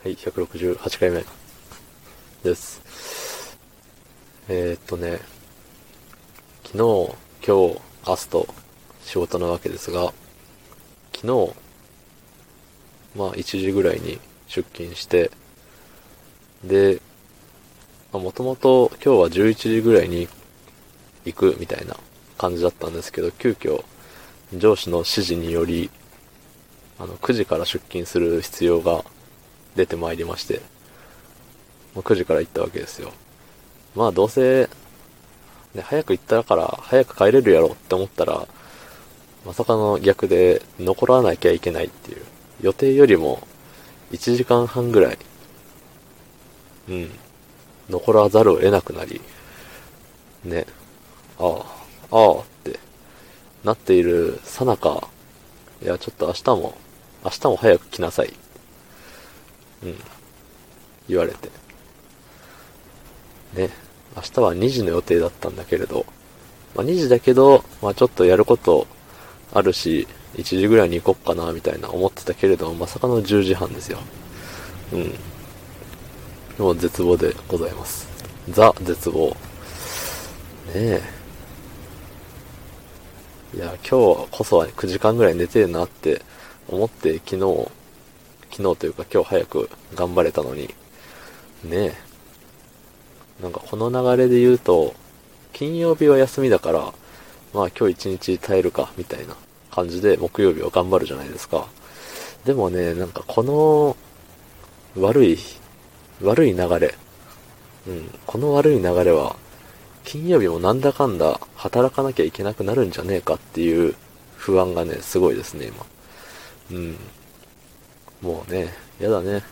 はい、168回目です。えー、っとね、昨日、今日、明日と仕事なわけですが、昨日、まあ1時ぐらいに出勤して、で、もともと今日は11時ぐらいに行くみたいな感じだったんですけど、急遽上司の指示により、あの、9時から出勤する必要が出てまいりまして、もう9時から行ったわけですよ。まあどうせ、ね、早く行ったから早く帰れるやろって思ったら、まさかの逆で残らなきゃいけないっていう、予定よりも1時間半ぐらい、うん、残らざるを得なくなり、ね、ああ、ああってなっているさなか、いや、ちょっと明日も、明日も早く来なさい。うん。言われて。ね。明日は2時の予定だったんだけれど、まあ、2時だけど、まあちょっとやることあるし、1時ぐらいに行こっかな、みたいな思ってたけれど、まさかの10時半ですよ。うん。もう絶望でございます。ザ・絶望。ねえ。いや、今日こそは9時間ぐらい寝てるなって思って昨日、昨日というか今日早く頑張れたのに、ねえ。なんかこの流れで言うと、金曜日は休みだから、まあ今日一日耐えるか、みたいな感じで木曜日は頑張るじゃないですか。でもね、なんかこの悪い、悪い流れ、うん、この悪い流れは、金曜日もなんだかんだ働かなきゃいけなくなるんじゃねえかっていう不安がね、すごいですね、今。うん。もうね、やだね。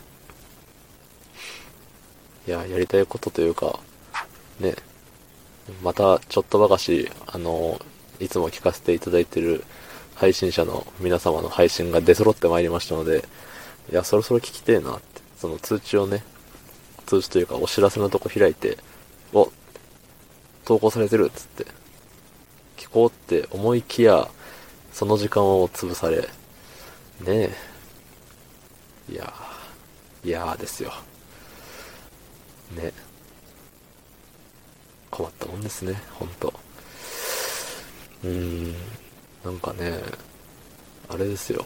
いや、やりたいことというか、ね、またちょっとばかし、あの、いつも聞かせていただいてる配信者の皆様の配信が出揃ってまいりましたので、いや、そろそろ聞きてえなって、その通知をね、通知というかお知らせのとこ開いて、お、投稿されてるっつって、聞こうって思いきや、その時間を潰され、ねえ。いやー、いやーですよ。ね。困ったもんですね、ほんと。うーん、なんかね、あれですよ。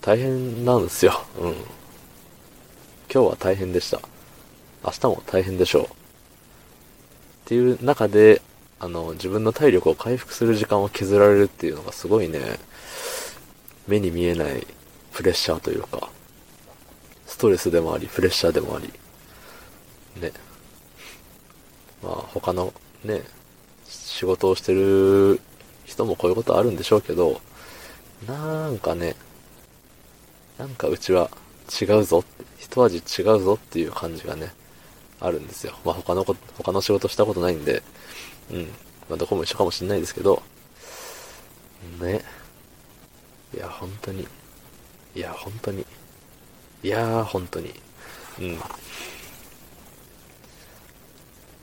大変なんですよ。うん。今日は大変でした。明日も大変でしょう。っていう中で、あの、自分の体力を回復する時間を削られるっていうのがすごいね、目に見えないプレッシャーというか、ストレスでもあり、プレッシャーでもあり、ね。まあ、他のね、仕事をしてる人もこういうことあるんでしょうけど、なんかね、なんかうちは違うぞ、一味違うぞっていう感じがね、あるんですよ。まあ他のこ、他の仕事したことないんで、うん。まあどこも一緒かもしんないですけど、ね。いや、本当に。いや、本当に。いやー、本当に。うん。だか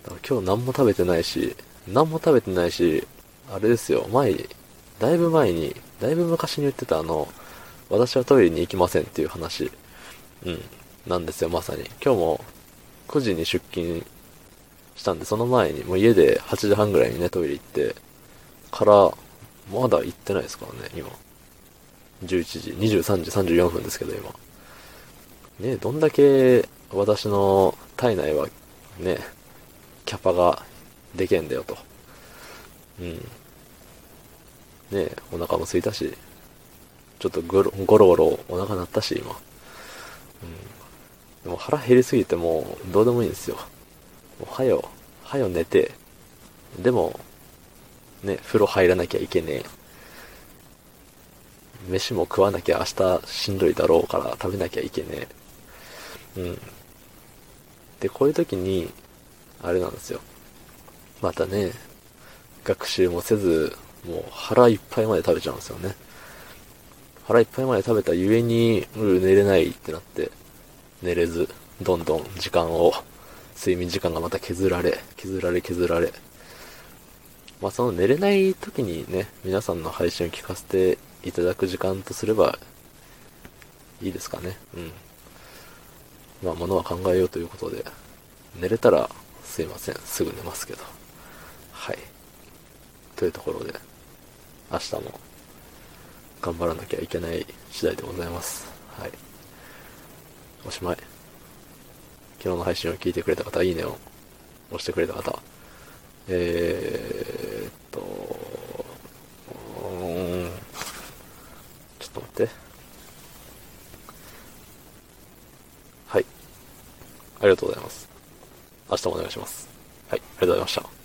ら今日何も食べてないし、何も食べてないし、あれですよ、前、だいぶ前に、だいぶ昔に言ってたあの、私はトイレに行きませんっていう話、うん、なんですよ、まさに。今日も9時に出勤したんで、その前に、もう家で8時半ぐらいにね、トイレ行って、から、まだ行ってないですからね、今。11時、23時34分ですけど、今。ね、どんだけ私の体内は、ね、キャパがでけんだよと。うん。ねお腹も空いたし、ちょっとゴロゴロゴロお腹鳴ったし、今。うん。でも腹減りすぎてもうどうでもいいんですよ。もうはよ、はよ寝て、でも、ね、風呂入らなきゃいけねえ。飯も食わなきゃ明日しんどいだろうから食べなきゃいけねえ。うん。で、こういう時に、あれなんですよ。またね、学習もせず、もう腹いっぱいまで食べちゃうんですよね。腹いっぱいまで食べたゆえに、うん、寝れないってなって、寝れず、どんどん時間を、睡眠時間がまた削られ、削られ削られ。まあその寝れない時にね、皆さんの配信を聞かせていただく時間とすれば、いいですかね。うん。まあ、ものは考えようということで、寝れたらすいません。すぐ寝ますけど。はい。というところで、明日も頑張らなきゃいけない次第でございます。はい。おしまい。昨日の配信を聞いてくれた方、いいねを押してくれた方、えー、っと、うん、ちょっと待って。はい。ありがとうございます。明日もお願いします。はい、ありがとうございました。